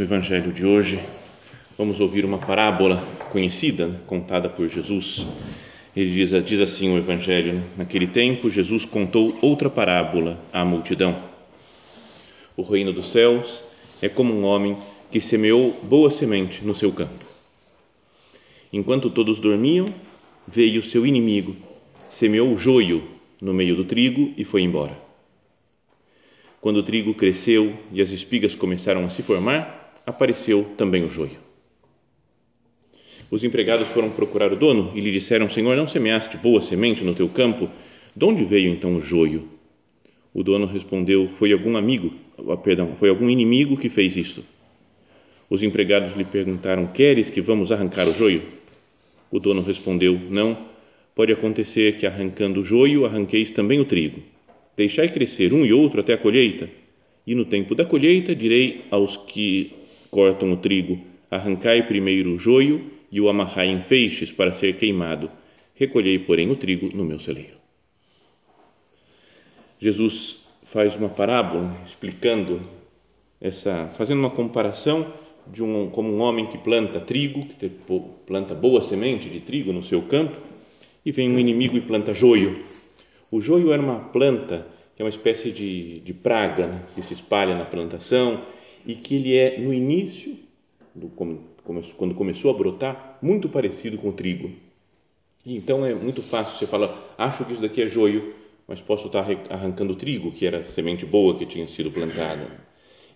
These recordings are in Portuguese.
No Evangelho de hoje, vamos ouvir uma parábola conhecida, contada por Jesus. Ele diz, diz assim o Evangelho: Naquele tempo, Jesus contou outra parábola à multidão. O reino dos céus é como um homem que semeou boa semente no seu campo. Enquanto todos dormiam, veio seu inimigo, semeou joio no meio do trigo e foi embora. Quando o trigo cresceu e as espigas começaram a se formar, apareceu também o joio. Os empregados foram procurar o dono e lhe disseram: Senhor, não semeaste boa semente no teu campo? De onde veio então o joio? O dono respondeu: Foi algum amigo, ah, perdão, foi algum inimigo que fez isto. Os empregados lhe perguntaram: Queres que vamos arrancar o joio? O dono respondeu: Não. Pode acontecer que arrancando o joio arranqueis também o trigo. Deixai crescer um e outro até a colheita. E no tempo da colheita direi aos que cortam o trigo, arrancai primeiro o joio e o amarrai em feixes para ser queimado. Recolhei, porém, o trigo no meu celeiro. Jesus faz uma parábola explicando essa, fazendo uma comparação de um como um homem que planta trigo, que planta boa semente de trigo no seu campo, e vem um inimigo e planta joio. O joio era uma planta que é uma espécie de, de praga né, que se espalha na plantação e que ele é, no início, do, quando começou a brotar, muito parecido com o trigo. então é muito fácil, você fala, acho que isso daqui é joio, mas posso estar arrancando trigo, que era semente boa que tinha sido plantada.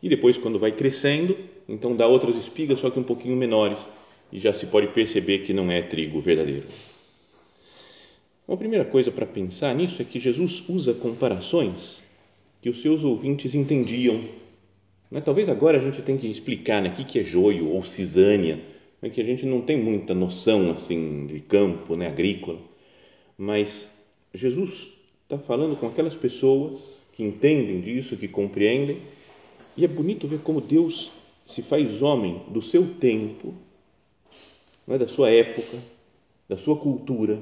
E depois, quando vai crescendo, então dá outras espigas, só que um pouquinho menores, e já se pode perceber que não é trigo verdadeiro. Uma primeira coisa para pensar nisso é que Jesus usa comparações que os seus ouvintes entendiam né? Talvez agora a gente tenha que explicar né, o que é joio ou cisânia, né, que a gente não tem muita noção assim de campo né, agrícola, mas Jesus está falando com aquelas pessoas que entendem disso, que compreendem, e é bonito ver como Deus se faz homem do seu tempo, é da sua época, da sua cultura,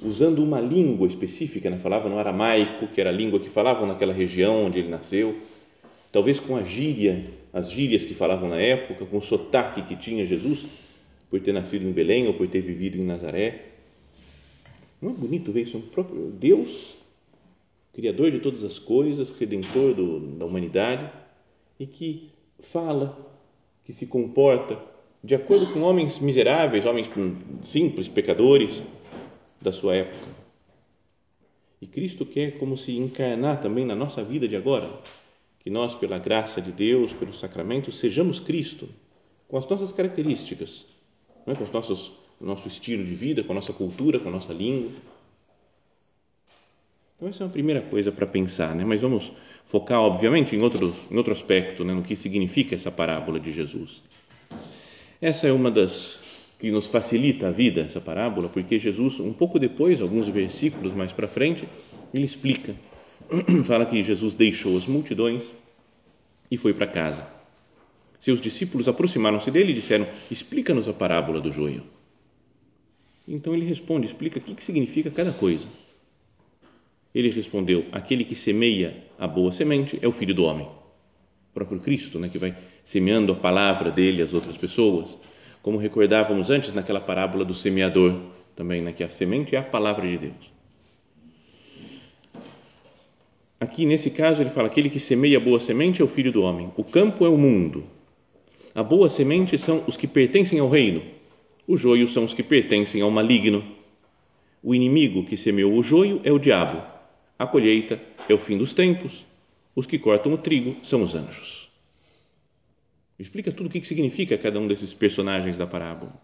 usando uma língua específica, né? falava no aramaico, que era a língua que falavam naquela região onde ele nasceu, talvez com a gíria, as gírias que falavam na época, com o sotaque que tinha Jesus, por ter nascido em Belém ou por ter vivido em Nazaré. Não é bonito ver isso? Um próprio Deus, Criador de todas as coisas, Redentor do, da humanidade, e que fala, que se comporta de acordo com homens miseráveis, homens simples, pecadores da sua época. E Cristo quer como se encarnar também na nossa vida de agora que nós, pela graça de Deus, pelo sacramento, sejamos Cristo, com as nossas características, é? com os nossos, nosso estilo de vida, com a nossa cultura, com a nossa língua. Então, essa é uma primeira coisa para pensar, né? mas vamos focar, obviamente, em outro, em outro aspecto, né? no que significa essa parábola de Jesus. Essa é uma das que nos facilita a vida, essa parábola, porque Jesus, um pouco depois, alguns versículos mais para frente, ele explica fala que Jesus deixou as multidões e foi para casa. Seus discípulos aproximaram-se dele e disseram: Explica-nos a parábola do joio. Então ele responde: Explica o que significa cada coisa. Ele respondeu: Aquele que semeia a boa semente é o filho do homem. O próprio Cristo, né, que vai semeando a palavra dele às outras pessoas, como recordávamos antes naquela parábola do semeador, também, né, que a semente é a palavra de Deus. Aqui, nesse caso, ele fala: aquele que semeia boa semente é o filho do homem. O campo é o mundo. A boa semente são os que pertencem ao reino. O joio são os que pertencem ao maligno. O inimigo que semeou o joio é o diabo. A colheita é o fim dos tempos. Os que cortam o trigo são os anjos. Explica tudo o que significa cada um desses personagens da parábola.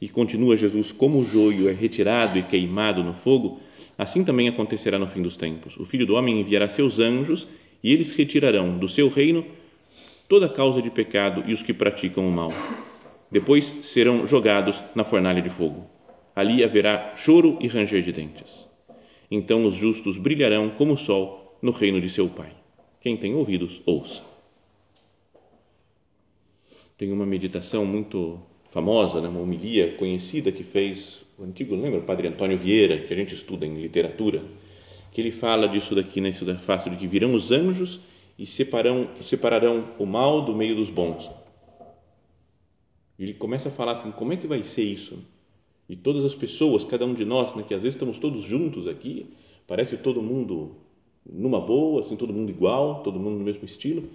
E continua Jesus: como o joio é retirado e queimado no fogo, assim também acontecerá no fim dos tempos. O filho do homem enviará seus anjos e eles retirarão do seu reino toda causa de pecado e os que praticam o mal. Depois serão jogados na fornalha de fogo. Ali haverá choro e ranger de dentes. Então os justos brilharão como o sol no reino de seu Pai. Quem tem ouvidos, ouça. Tem uma meditação muito famosa, né, uma homilia conhecida que fez o antigo, lembra, o padre Antônio Vieira, que a gente estuda em literatura, que ele fala disso daqui, né, fato de que virão os anjos e separarão, separarão o mal do meio dos bons. Ele começa a falar assim, como é que vai ser isso? E todas as pessoas, cada um de nós, né, que às vezes estamos todos juntos aqui, parece todo mundo numa boa, assim, todo mundo igual, todo mundo no mesmo estilo,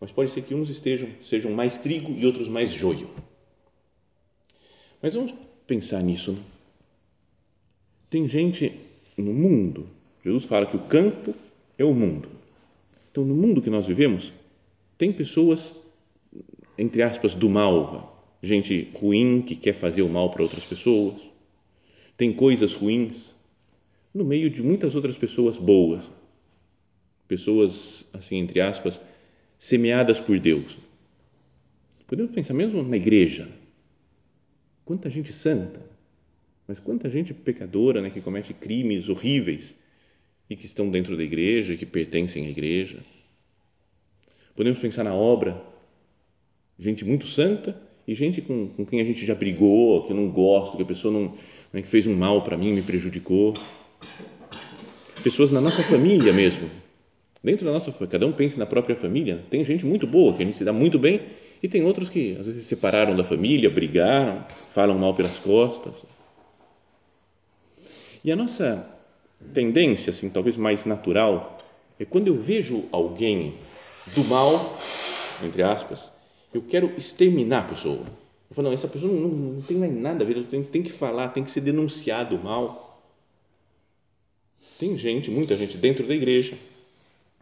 mas pode ser que uns estejam sejam mais trigo e outros mais joio. Mas vamos pensar nisso. Né? Tem gente no mundo, Jesus fala que o campo é o mundo. Então, no mundo que nós vivemos, tem pessoas, entre aspas, do mal, gente ruim que quer fazer o mal para outras pessoas, tem coisas ruins, no meio de muitas outras pessoas boas, pessoas, assim, entre aspas, semeadas por Deus. Podemos pensar mesmo na igreja, quanta gente santa, mas quanta gente pecadora, né, que comete crimes horríveis e que estão dentro da igreja que pertencem à igreja. Podemos pensar na obra, gente muito santa e gente com, com quem a gente já brigou, que eu não gosto, que a pessoa não, né, que fez um mal para mim, me prejudicou. Pessoas na nossa família mesmo, dentro da nossa, cada um pensa na própria família. Tem gente muito boa que a gente se dá muito bem e tem outros que às vezes se separaram da família, brigaram, falam mal pelas costas. E a nossa tendência, assim, talvez mais natural, é quando eu vejo alguém do mal, entre aspas, eu quero exterminar a pessoa. Eu falo, não, essa pessoa não, não, tem mais nada a ver, tem, tem que falar, tem que ser denunciado mal. Tem gente, muita gente dentro da igreja,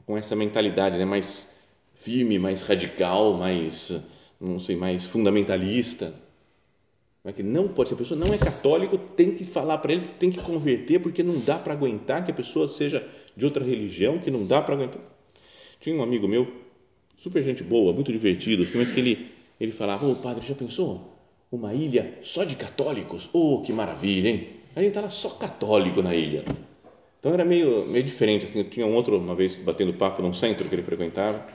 com essa mentalidade né, mais firme, mais radical, mais, não sei, mais fundamentalista. É que não pode, se a pessoa não é católico, tem que falar para ele, tem que converter, porque não dá para aguentar que a pessoa seja de outra religião, que não dá para aguentar. Tinha um amigo meu, super gente boa, muito divertido, assim, mas que ele, ele falava, ô oh, padre, já pensou? Uma ilha só de católicos? Oh, que maravilha, hein? A gente estava só católico na ilha. Então era meio, meio diferente, assim, eu tinha um outro, uma vez, batendo papo num centro que ele frequentava,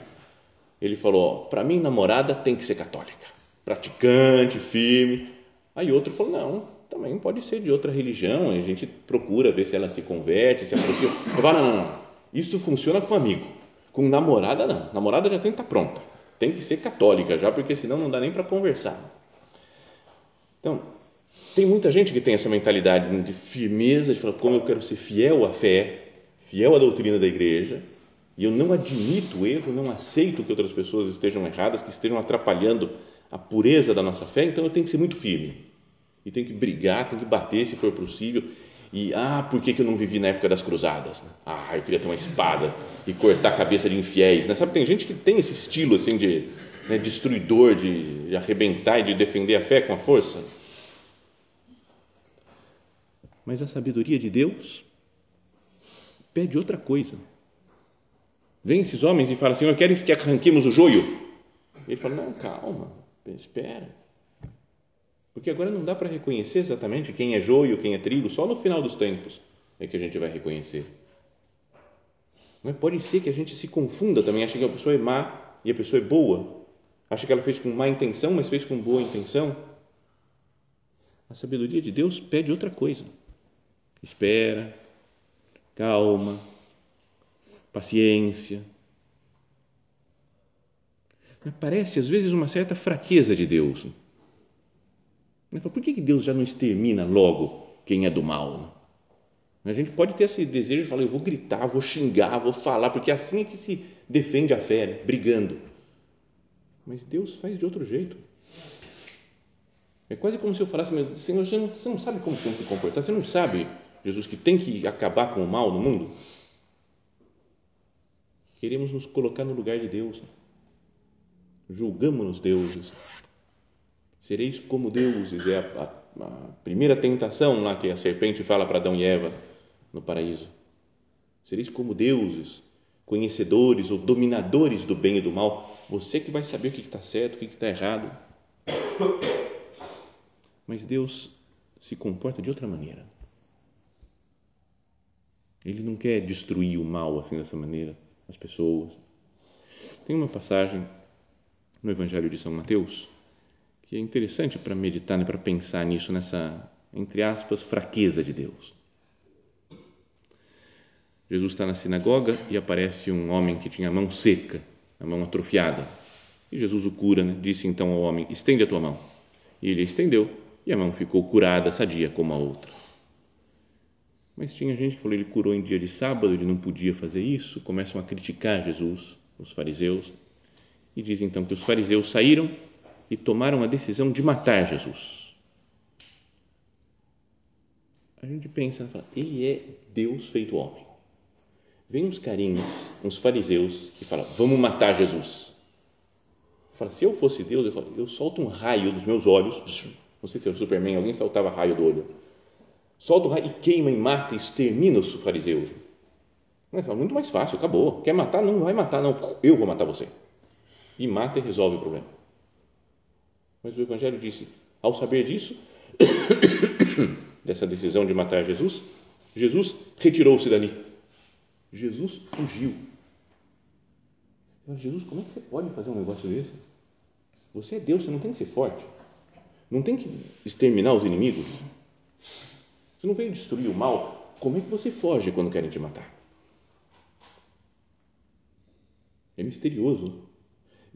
ele falou: para mim, namorada tem que ser católica, praticante, firme. Aí outro falou: não, também pode ser de outra religião, a gente procura ver se ela se converte, se aproxima. Eu falo: não, não, não, isso funciona com amigo, com namorada não, namorada já tem que estar tá pronta, tem que ser católica já, porque senão não dá nem para conversar. Então, tem muita gente que tem essa mentalidade de firmeza, de falar como eu quero ser fiel à fé, fiel à doutrina da igreja, e eu não admito o erro, não aceito que outras pessoas estejam erradas, que estejam atrapalhando a pureza da nossa fé, então eu tenho que ser muito firme. E tenho que brigar, tenho que bater se for possível. E, ah, por que, que eu não vivi na época das cruzadas? Ah, eu queria ter uma espada e cortar a cabeça de infiéis. Né? Sabe, tem gente que tem esse estilo assim de né, destruidor, de, de arrebentar e de defender a fé com a força. Mas a sabedoria de Deus pede outra coisa Vem esses homens e falam assim: queres que arranquemos o joio? Ele fala: Não, calma, espera. Porque agora não dá para reconhecer exatamente quem é joio, quem é trigo, só no final dos tempos é que a gente vai reconhecer. Mas pode ser que a gente se confunda também, acha que a pessoa é má e a pessoa é boa. Acha que ela fez com má intenção, mas fez com boa intenção. A sabedoria de Deus pede outra coisa. Espera, calma, paciência. Parece, às vezes, uma certa fraqueza de Deus. Por que Deus já não extermina logo quem é do mal? A gente pode ter esse desejo de falar, eu vou gritar, vou xingar, vou falar, porque é assim é que se defende a fé, né? brigando. Mas Deus faz de outro jeito. É quase como se eu falasse, Senhor, você não, você não sabe como tem que se comportar, você não sabe, Jesus, que tem que acabar com o mal no mundo? Queremos nos colocar no lugar de Deus. Julgamos-nos deuses. Sereis como deuses, é a, a, a, primeira tentação lá que a serpente fala para Adão e Eva no paraíso. Sereis como deuses, conhecedores ou dominadores do bem e do mal. Você que vai saber o que está certo, o que está errado. Mas Deus se comporta de outra maneira. Ele não quer destruir o mal assim dessa maneira, as pessoas. Tem uma passagem no Evangelho de São Mateus que é interessante para meditar, né, para pensar nisso, nessa, entre aspas, fraqueza de Deus. Jesus está na sinagoga e aparece um homem que tinha a mão seca, a mão atrofiada. E Jesus o cura, né? disse então ao homem: estende a tua mão. E ele estendeu e a mão ficou curada, sadia como a outra. Mas tinha gente que falou: ele curou em dia de sábado, ele não podia fazer isso. Começam a criticar Jesus, os fariseus, e diz então que os fariseus saíram e tomaram a decisão de matar Jesus. A gente pensa, fala, ele é Deus feito homem. Vem uns carinhos, uns fariseus, e falam: vamos matar Jesus. Fala, se eu fosse Deus, eu, falo, eu solto um raio dos meus olhos. Não sei se é o Superman, alguém soltava raio do olho. Solta o raio e queima e mata e extermina os fariseus. Mas fala, muito mais fácil, acabou. Quer matar? Não vai matar, não. Eu vou matar você. E mata e resolve o problema. Mas o Evangelho disse: ao saber disso, dessa decisão de matar Jesus, Jesus retirou-se dali. Jesus fugiu. Jesus, como é que você pode fazer um negócio desse? Você é Deus, você não tem que ser forte. Não tem que exterminar os inimigos. Você não veio destruir o mal. Como é que você foge quando querem te matar? É misterioso.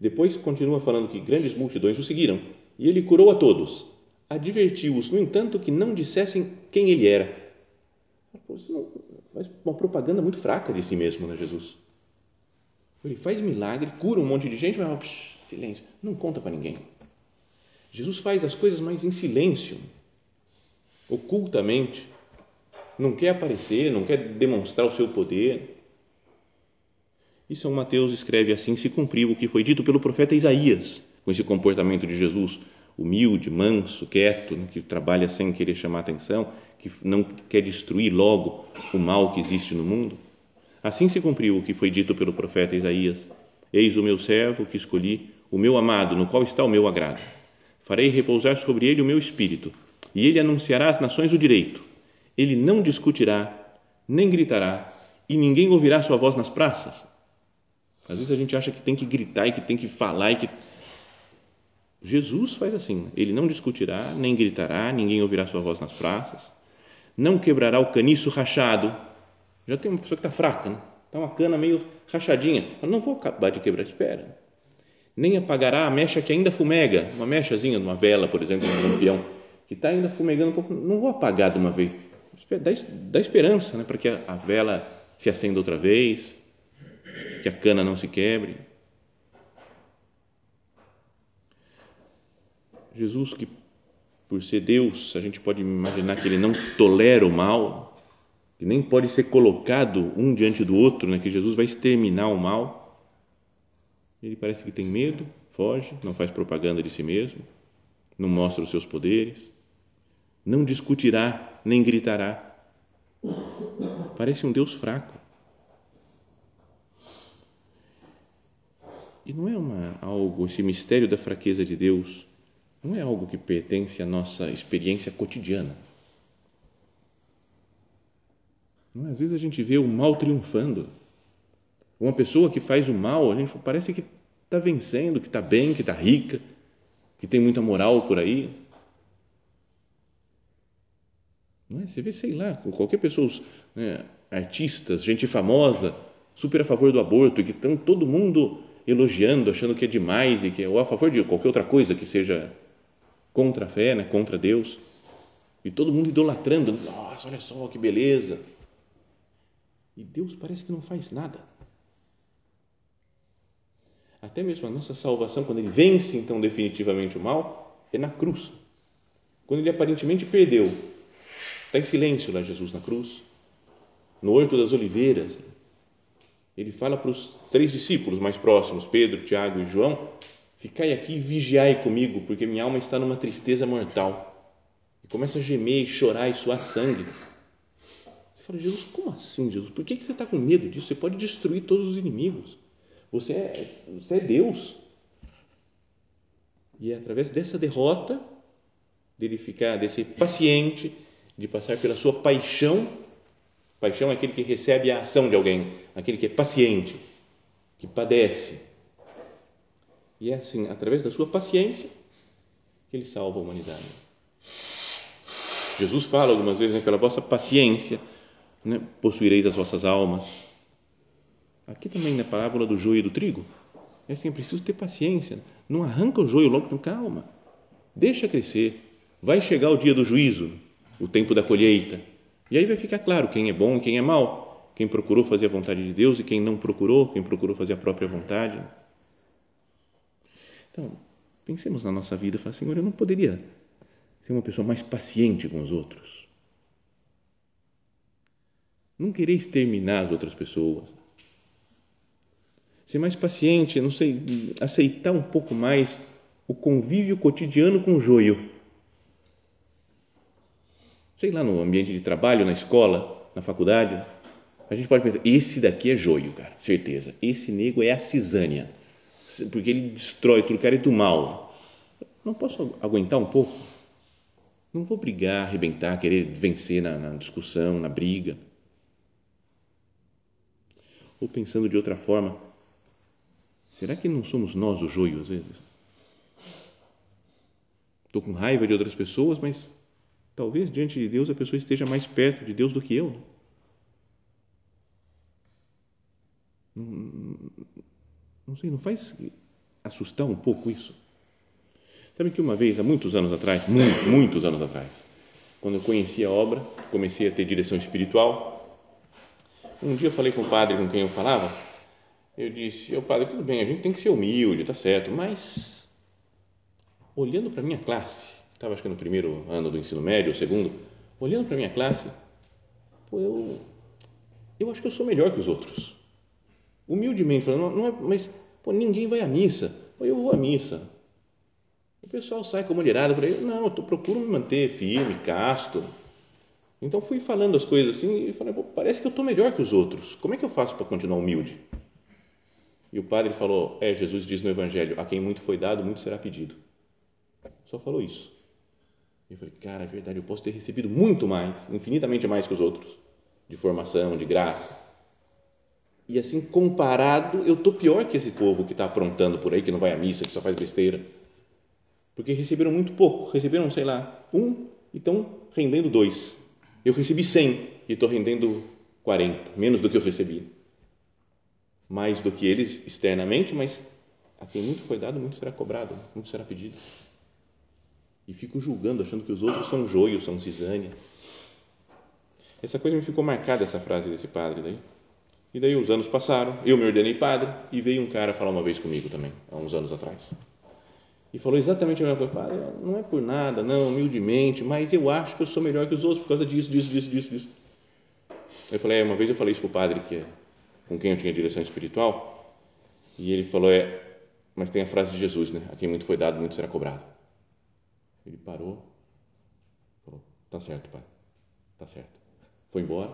Depois continua falando que grandes multidões o seguiram e ele curou a todos. Advertiu-os, no entanto, que não dissessem quem ele era. Não, faz uma propaganda muito fraca de si mesmo, né, Jesus? Ele faz milagre, cura um monte de gente, mas psh, silêncio, não conta para ninguém. Jesus faz as coisas mais em silêncio, ocultamente, não quer aparecer, não quer demonstrar o seu poder. E São Mateus escreve assim: se cumpriu o que foi dito pelo profeta Isaías, com esse comportamento de Jesus, humilde, manso, quieto, né, que trabalha sem querer chamar atenção, que não quer destruir logo o mal que existe no mundo. Assim se cumpriu o que foi dito pelo profeta Isaías: Eis o meu servo que escolhi, o meu amado, no qual está o meu agrado. Farei repousar sobre ele o meu espírito, e ele anunciará às nações o direito. Ele não discutirá, nem gritará, e ninguém ouvirá sua voz nas praças. Às vezes a gente acha que tem que gritar e que tem que falar e que Jesus faz assim, ele não discutirá, nem gritará, ninguém ouvirá sua voz nas praças, não quebrará o caniço rachado. Já tem uma pessoa que está fraca, né? está uma cana meio rachadinha. Eu não vou acabar de quebrar, espera. Nem apagará a mecha que ainda fumega, uma mechazinha de uma vela, por exemplo, um lampião, que está ainda fumegando um pouco, não vou apagar de uma vez. Dá, esperança né, para que a vela se acenda outra vez, que a cana não se quebre. Jesus, que por ser Deus, a gente pode imaginar que ele não tolera o mal, que nem pode ser colocado um diante do outro, né? que Jesus vai exterminar o mal. Ele parece que tem medo, foge, não faz propaganda de si mesmo, não mostra os seus poderes, não discutirá, nem gritará. Parece um Deus fraco. E não é uma, algo, esse mistério da fraqueza de Deus, não é algo que pertence à nossa experiência cotidiana. Não, às vezes a gente vê o mal triunfando. Uma pessoa que faz o mal, a gente parece que está vencendo, que está bem, que está rica, que tem muita moral por aí. Não é? Você vê, sei lá, qualquer pessoa, né, artistas, gente famosa, super a favor do aborto e que estão todo mundo elogiando, achando que é demais e que é ou a favor de qualquer outra coisa que seja contra a fé, né, contra Deus. E todo mundo idolatrando, nossa, olha só que beleza. E Deus parece que não faz nada. Até mesmo a nossa salvação, quando ele vence então definitivamente o mal, é na cruz. Quando ele aparentemente perdeu, está em silêncio lá Jesus na cruz, no Horto das Oliveiras. Ele fala para os três discípulos mais próximos, Pedro, Tiago e João, Ficai aqui e vigiai comigo, porque minha alma está numa tristeza mortal. E começa a gemer e chorar e suar sangue. Você fala, Jesus, como assim, Jesus? Por que você está com medo disso? Você pode destruir todos os inimigos. Você é, você é Deus. E é através dessa derrota, dele ficar, de ser paciente, de passar pela sua paixão. Paixão é aquele que recebe a ação de alguém, aquele que é paciente, que padece. E é assim, através da sua paciência, que ele salva a humanidade. Jesus fala algumas vezes, né, pela vossa paciência, né, possuireis as vossas almas. Aqui também na parábola do joio e do trigo, é assim, é preciso ter paciência. Não arranca o joio logo com calma. Deixa crescer. Vai chegar o dia do juízo, o tempo da colheita. E aí vai ficar claro quem é bom e quem é mau. Quem procurou fazer a vontade de Deus e quem não procurou, quem procurou fazer a própria vontade. Então, pensemos na nossa vida, fala, Senhor, eu não poderia ser uma pessoa mais paciente com os outros. Não querer exterminar as outras pessoas ser mais paciente, não sei, aceitar um pouco mais o convívio cotidiano com o joio. Sei lá, no ambiente de trabalho, na escola, na faculdade, a gente pode pensar, esse daqui é joio, cara, certeza. Esse nego é a cisânia, porque ele destrói tudo, cara é do mal. Não posso aguentar um pouco? Não vou brigar, arrebentar, querer vencer na, na discussão, na briga. Ou pensando de outra forma, Será que não somos nós o joio às vezes? Estou com raiva de outras pessoas, mas talvez diante de Deus a pessoa esteja mais perto de Deus do que eu. Não, não sei, não faz assustar um pouco isso? Sabe que uma vez, há muitos anos atrás, muitos, muitos anos atrás, quando eu conheci a obra, comecei a ter direção espiritual, um dia eu falei com o padre com quem eu falava, eu disse, eu padre, tudo bem, a gente tem que ser humilde, tá certo, mas olhando para a minha classe, estava acho que no primeiro ano do ensino médio, ou segundo, olhando para a minha classe, pô, eu, eu acho que eu sou melhor que os outros. Humildemente falando, não, é, mas pô, ninguém vai à missa, pô, eu vou à missa. O pessoal sai com a mulherada por aí, não, eu tô, procuro me manter firme, casto. Então fui falando as coisas assim e falei, pô, parece que eu estou melhor que os outros. Como é que eu faço para continuar humilde? E o padre falou: É, Jesus diz no Evangelho: a quem muito foi dado, muito será pedido. Só falou isso. E eu falei: Cara, é verdade, eu posso ter recebido muito mais, infinitamente mais que os outros, de formação, de graça. E assim, comparado, eu estou pior que esse povo que está aprontando por aí, que não vai à missa, que só faz besteira. Porque receberam muito pouco, receberam, sei lá, um e estão rendendo dois. Eu recebi cem e estou rendendo quarenta, menos do que eu recebi mais do que eles externamente, mas a quem muito foi dado, muito será cobrado, muito será pedido. E fico julgando, achando que os outros são joio, são cisânia. Essa coisa me ficou marcada, essa frase desse padre daí. E daí os anos passaram, eu me ordenei padre e veio um cara falar uma vez comigo também, há uns anos atrás. E falou exatamente a mesma coisa. Padre, não é por nada, não, humildemente, mas eu acho que eu sou melhor que os outros por causa disso, disso, disso, disso, disso. Eu falei, é, uma vez eu falei isso para o padre que com quem eu tinha direção espiritual, e ele falou: É, mas tem a frase de Jesus, né? A quem muito foi dado, muito será cobrado. Ele parou, falou: Tá certo, pai, tá certo. Foi embora,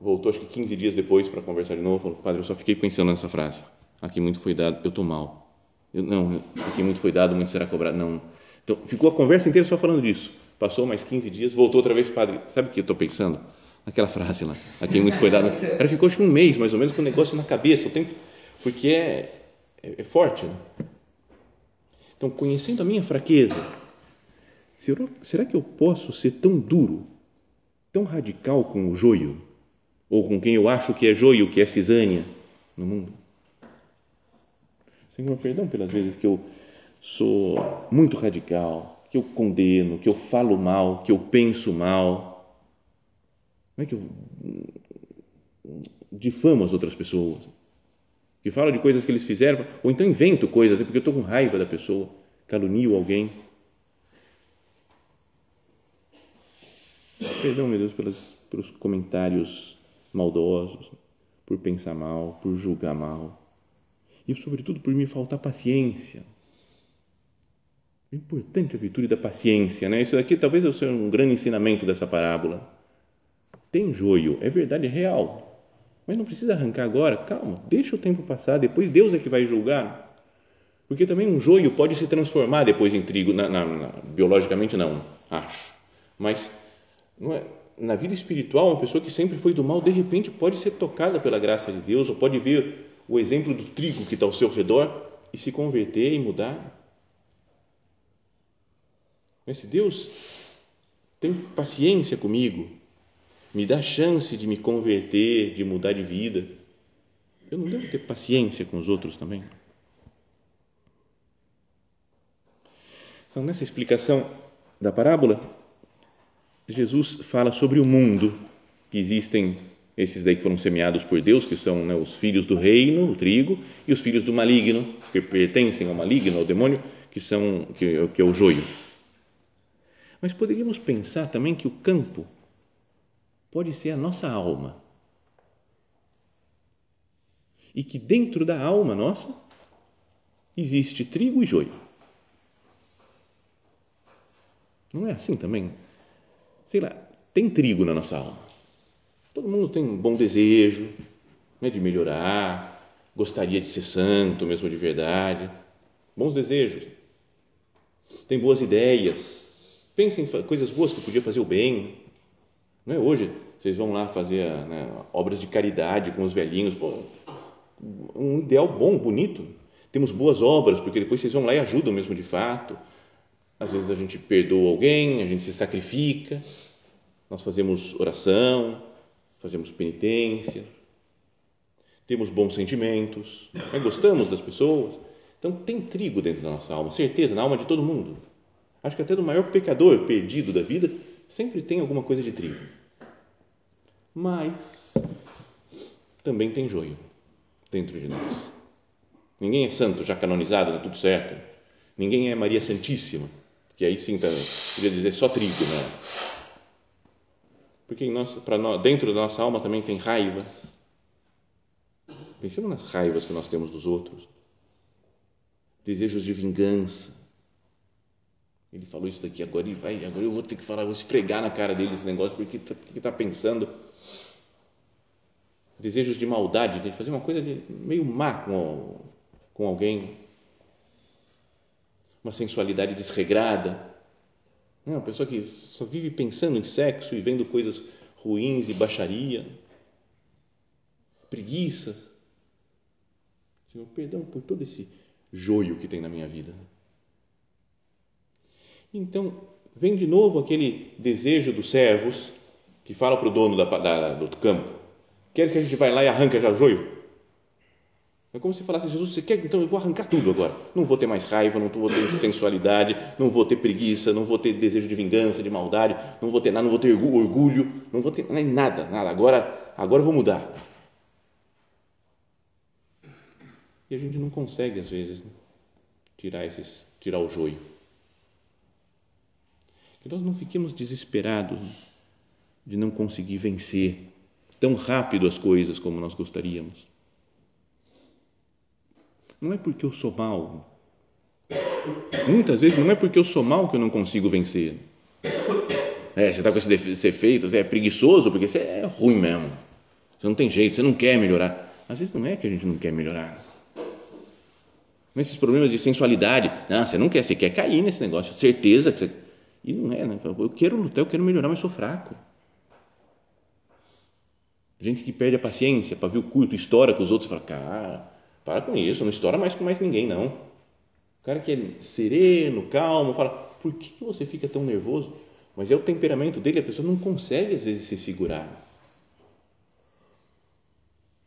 voltou acho que 15 dias depois para conversar de novo. Falou: Padre, eu só fiquei pensando nessa frase. A quem muito foi dado, eu estou mal. Eu, não, a quem muito foi dado, muito será cobrado. Não. Então, ficou a conversa inteira só falando disso. Passou mais 15 dias, voltou outra vez, padre. Sabe o que eu estou pensando? aquela frase lá, a quem muito foi dado. Cara ficou acho que um mês mais ou menos com o negócio na cabeça, o tempo, porque é, é, é forte. Né? Então, conhecendo a minha fraqueza, será, que eu posso ser tão duro, tão radical com o joio? Ou com quem eu acho que é joio, que é cisânia no mundo? Senhor, perdão pelas vezes que eu sou muito radical, que eu condeno, que eu falo mal, que eu penso mal como é que eu difamo as outras pessoas? Que falo de coisas que eles fizeram, ou então invento coisas porque eu estou com raiva da pessoa, calunio alguém. Perdão, meu Deus, pelos, comentários maldosos, por pensar mal, por julgar mal. E, sobretudo, por me faltar paciência É importante a virtude da paciência, né? Isso aqui talvez seja um grande ensinamento dessa parábola. Tem joio, é verdade, é real. Mas não precisa arrancar agora, calma, deixa o tempo passar, depois Deus é que vai julgar. Porque também um joio pode se transformar depois em trigo, na, na, na, biologicamente não, acho. Mas é, na vida espiritual, uma pessoa que sempre foi do mal, de repente pode ser tocada pela graça de Deus, ou pode ver o exemplo do trigo que está ao seu redor e se converter e mudar. Mas se Deus tem paciência comigo, me dá chance de me converter, de mudar de vida, eu não devo ter paciência com os outros também? Então, nessa explicação da parábola, Jesus fala sobre o mundo, que existem esses daí que foram semeados por Deus, que são né, os filhos do reino, o trigo, e os filhos do maligno, que pertencem ao maligno, ao demônio, que, são, que, que é o joio. Mas poderíamos pensar também que o campo pode ser a nossa alma. E que dentro da alma nossa existe trigo e joio. Não é assim também? Sei lá, tem trigo na nossa alma. Todo mundo tem um bom desejo né, de melhorar, gostaria de ser santo mesmo de verdade, bons desejos, tem boas ideias, pensa em coisas boas que podia fazer o bem. Não é hoje vocês vão lá fazer né, obras de caridade com os velhinhos, um ideal bom, bonito. Temos boas obras, porque depois vocês vão lá e ajudam mesmo de fato às vezes a gente perdoa alguém, a gente se sacrifica, nós fazemos oração, fazemos penitência, temos bons sentimentos, né? gostamos das pessoas. Então tem trigo dentro da nossa alma, certeza, na alma de todo mundo. Acho que até do maior pecador perdido da vida sempre tem alguma coisa de trigo. Mas também tem joio dentro de nós. Ninguém é santo, já canonizado, tudo certo. Ninguém é Maria Santíssima que aí sim, tá, queria dizer só trigo, né? Porque nós, nós, dentro da nossa alma também tem raiva. Pensemos nas raivas que nós temos dos outros, desejos de vingança. Ele falou isso daqui, agora ele vai, agora eu vou ter que falar, vou esfregar na cara dele esse negócio, porque está tá pensando. Desejos de maldade, de fazer uma coisa de, meio má com, com alguém uma sensualidade desregrada. Uma pessoa que só vive pensando em sexo e vendo coisas ruins e baixaria. Preguiça. Senhor, perdão por todo esse joio que tem na minha vida. Então, vem de novo aquele desejo dos servos que fala para o dono da, da, do campo: quer que a gente vá lá e arranca já o joio? É como se falasse, Jesus, você quer? Então eu vou arrancar tudo agora. Não vou ter mais raiva, não vou ter sensualidade, não vou ter preguiça, não vou ter desejo de vingança, de maldade, não vou ter nada, não vou ter orgulho, não vou ter nada, nada. Agora, agora eu vou mudar. E a gente não consegue, às vezes, né? tirar, esses, tirar o joio. Que nós não fiquemos desesperados de não conseguir vencer tão rápido as coisas como nós gostaríamos não é porque eu sou mal. Muitas vezes não é porque eu sou mal que eu não consigo vencer. É, você está com esse defeito, você é preguiçoso porque você é ruim mesmo. Você não tem jeito, você não quer melhorar. Às vezes não é que a gente não quer melhorar. Mas esses problemas de sensualidade, não, você não quer, você quer cair nesse negócio, certeza que você. E não é, né? Eu quero lutar, eu quero melhorar, mas sou fraco. Gente que perde a paciência, para ver o curto, estoura com os outros, fala, cara, para com isso, não estoura mais com mais ninguém, não. O cara que é sereno, calmo, fala, por que você fica tão nervoso? Mas é o temperamento dele, a pessoa não consegue às vezes se segurar.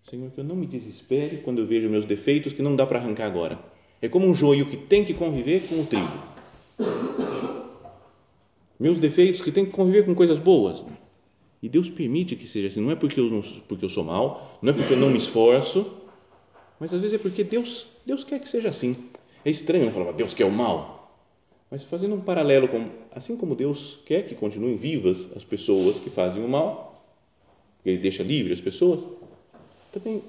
Senhor, que eu não me desespere quando eu vejo meus defeitos que não dá para arrancar agora. É como um joio que tem que conviver com o trigo. Meus defeitos que tem que conviver com coisas boas. E Deus permite que seja assim. Não é porque eu, não, porque eu sou mal, não é porque eu não me esforço, mas às vezes é porque Deus, Deus quer que seja assim. É estranho né, falar, Deus quer o mal. Mas fazendo um paralelo com, assim como Deus quer que continuem vivas as pessoas que fazem o mal, Ele deixa livre as pessoas, também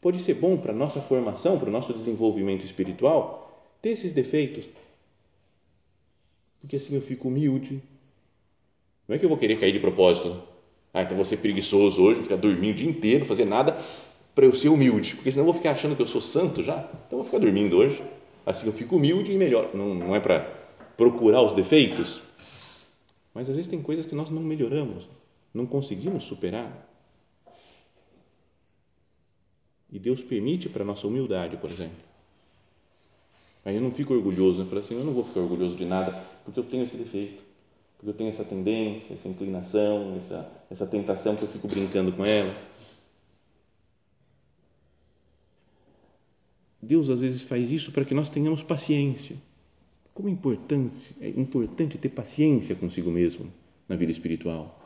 pode ser bom para a nossa formação, para o nosso desenvolvimento espiritual, ter esses defeitos. porque assim eu fico humilde. Não é que eu vou querer cair de propósito. Ah, então ser preguiçoso hoje, ficar dormindo o dia inteiro, fazer nada, para eu ser humilde, porque senão eu vou ficar achando que eu sou santo já. Então eu vou ficar dormindo hoje, assim eu fico humilde e melhor. Não, não é para procurar os defeitos, mas às vezes tem coisas que nós não melhoramos, não conseguimos superar. E Deus permite para a nossa humildade, por exemplo. Aí eu não fico orgulhoso, né? eu falo assim, eu não vou ficar orgulhoso de nada, porque eu tenho esse defeito, porque eu tenho essa tendência, essa inclinação, essa, essa tentação que eu fico brincando com ela. Deus às vezes faz isso para que nós tenhamos paciência. Como é importante, é importante ter paciência consigo mesmo na vida espiritual.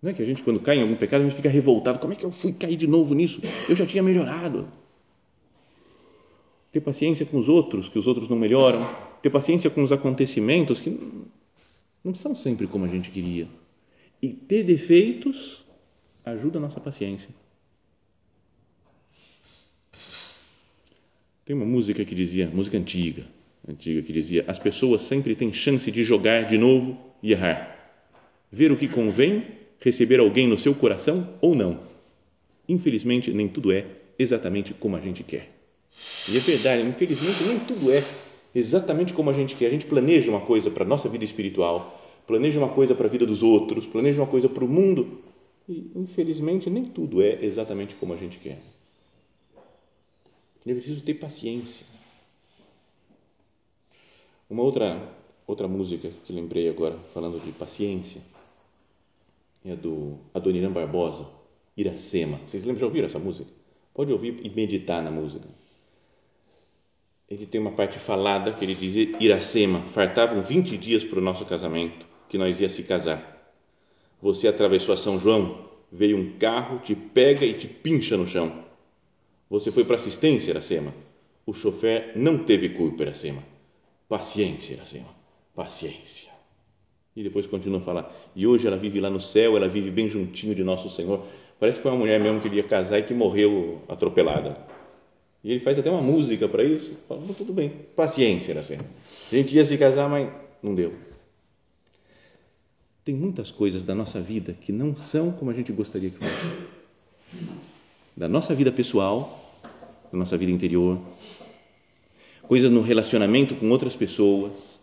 Não é que a gente, quando cai em algum pecado, a gente fica revoltado. Como é que eu fui cair de novo nisso? Eu já tinha melhorado. Ter paciência com os outros, que os outros não melhoram. Ter paciência com os acontecimentos que não são sempre como a gente queria. E ter defeitos ajuda a nossa paciência. Tem uma música que dizia, música antiga, antiga que dizia: as pessoas sempre têm chance de jogar de novo e errar. Ver o que convém, receber alguém no seu coração ou não. Infelizmente, nem tudo é exatamente como a gente quer. E é verdade, infelizmente, nem tudo é exatamente como a gente quer. A gente planeja uma coisa para a nossa vida espiritual, planeja uma coisa para a vida dos outros, planeja uma coisa para o mundo e, infelizmente, nem tudo é exatamente como a gente quer. Eu preciso ter paciência. Uma outra outra música que lembrei agora, falando de paciência, é do Adoniran Barbosa, Iracema. Vocês lembram, já ouviram essa música? Pode ouvir e meditar na música. Ele tem uma parte falada que ele diz: Iracema, fartavam 20 dias para o nosso casamento, que nós ia se casar. Você atravessou a São João, veio um carro, te pega e te pincha no chão você foi para assistência, Iracema. O chofer não teve culpa, Iracema. Paciência, Iracema. Paciência. E depois continua a falar. E hoje ela vive lá no céu, ela vive bem juntinho de Nosso Senhor. Parece que foi uma mulher mesmo que queria casar e que morreu atropelada. E ele faz até uma música para isso. Fala, tudo bem, paciência, Iracema. A gente ia se casar, mas não deu. Tem muitas coisas da nossa vida que não são como a gente gostaria que fossem. Da nossa vida pessoal na nossa vida interior, coisas no relacionamento com outras pessoas,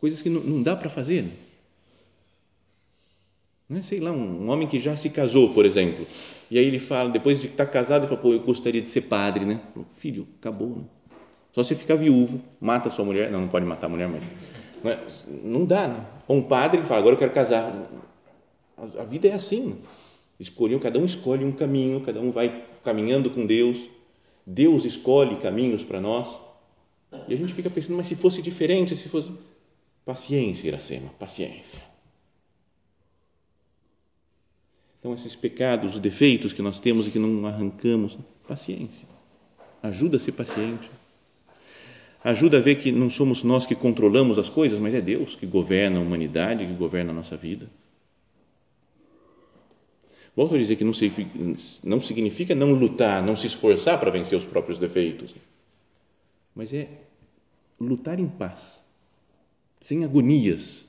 coisas que não, não dá para fazer. Não é? Sei lá, um, um, homem que já se casou, por exemplo, e aí ele fala, depois de estar casado, ele fala, pô, eu gostaria de ser padre, né? Filho, acabou, né? Só se ficar viúvo, mata sua mulher, não, não pode matar a mulher, mas não, é, não dá, né? Ou um padre que fala, agora eu quero casar. A, a vida é assim, né? cada um escolhe um caminho, cada um vai caminhando com Deus, Deus escolhe caminhos para nós e a gente fica pensando, mas se fosse diferente, se fosse. Paciência, Iracema, paciência. Então, esses pecados, os defeitos que nós temos e que não arrancamos, paciência. Ajuda a ser paciente. Ajuda a ver que não somos nós que controlamos as coisas, mas é Deus que governa a humanidade, que governa a nossa vida. Volto a dizer que não significa, não lutar, não se esforçar para vencer os próprios defeitos, mas é lutar em paz, sem agonias,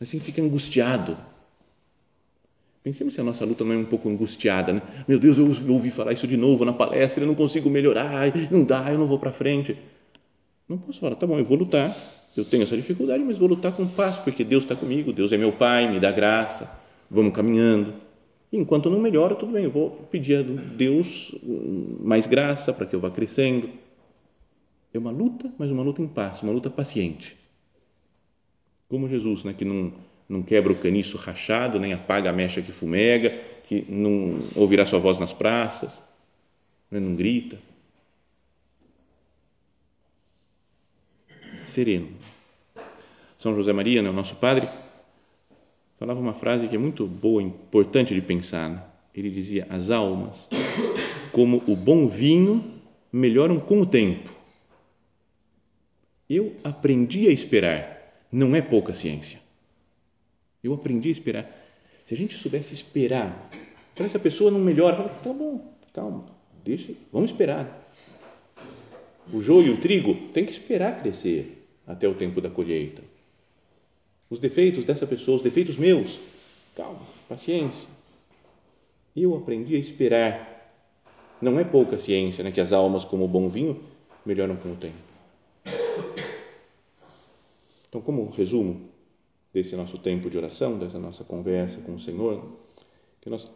sem ficar angustiado. Pensemos se a nossa luta não é um pouco angustiada, né? Meu Deus, eu ouvi falar isso de novo na palestra, eu não consigo melhorar, não dá, eu não vou para frente. Não posso falar, tá bom, eu vou lutar, eu tenho essa dificuldade, mas vou lutar com paz, porque Deus está comigo, Deus é meu Pai, me dá graça, vamos caminhando Enquanto não melhora, tudo bem, eu vou pedir a Deus mais graça para que eu vá crescendo. É uma luta, mas uma luta em paz, uma luta paciente. Como Jesus, né, que não, não quebra o caniço rachado, nem apaga a mecha que fumega, que não ouvirá sua voz nas praças, né, não grita. Sereno. São José Maria, né, o nosso padre, falava uma frase que é muito boa, importante de pensar. Né? Ele dizia: as almas, como o bom vinho, melhoram com o tempo. Eu aprendi a esperar. Não é pouca ciência. Eu aprendi a esperar. Se a gente soubesse esperar, para essa pessoa não melhora, fala, tá bom, calma, deixa, vamos esperar. O joio e o trigo tem que esperar crescer. até o tempo da colheita. Os defeitos dessa pessoa, os defeitos meus, calma, paciência. Eu aprendi a esperar. Não é pouca ciência, né, que as almas, como o bom vinho, melhoram com o tempo. Então, como resumo desse nosso tempo de oração, dessa nossa conversa com o Senhor, que nós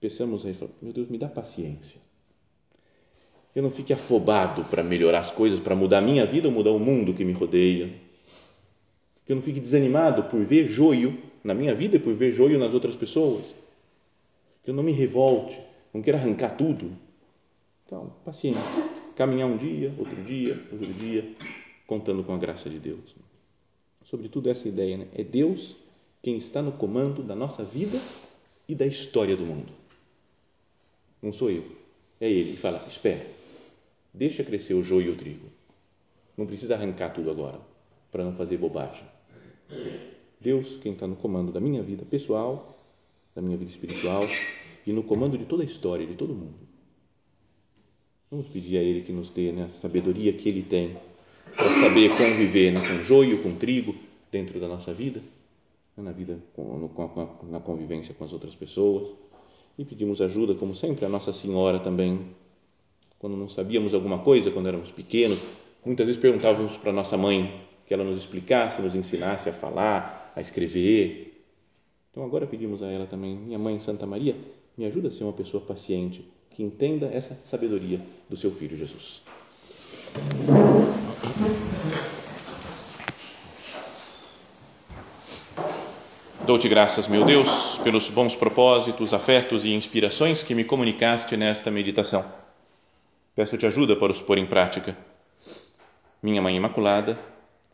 peçamos aí, meu Deus, me dá paciência. Que eu não fique afobado para melhorar as coisas, para mudar a minha vida ou mudar o mundo que me rodeia. Que eu não fique desanimado por ver joio na minha vida e por ver joio nas outras pessoas. Que eu não me revolte, não queira arrancar tudo. Então, paciência. Caminhar um dia, outro dia, outro dia, contando com a graça de Deus sobretudo essa ideia, né? é Deus quem está no comando da nossa vida e da história do mundo. Não sou eu, é Ele que fala: espera, deixa crescer o joio e o trigo. Não precisa arrancar tudo agora, para não fazer bobagem. Deus quem está no comando da minha vida pessoal, da minha vida espiritual e no comando de toda a história, de todo mundo. Vamos pedir a Ele que nos dê né, a sabedoria que Ele tem para saber conviver né, com joio, com trigo dentro da nossa vida, né, na vida, na convivência com as outras pessoas. E pedimos ajuda, como sempre, a Nossa Senhora também, quando não sabíamos alguma coisa, quando éramos pequenos, muitas vezes perguntávamos para nossa mãe que ela nos explicasse, nos ensinasse a falar, a escrever. Então agora pedimos a ela também, minha mãe Santa Maria, me ajuda a ser uma pessoa paciente, que entenda essa sabedoria do seu filho Jesus. Dou-te graças, meu Deus, pelos bons propósitos, afetos e inspirações que me comunicaste nesta meditação. Peço-te ajuda para os pôr em prática. Minha Mãe Imaculada,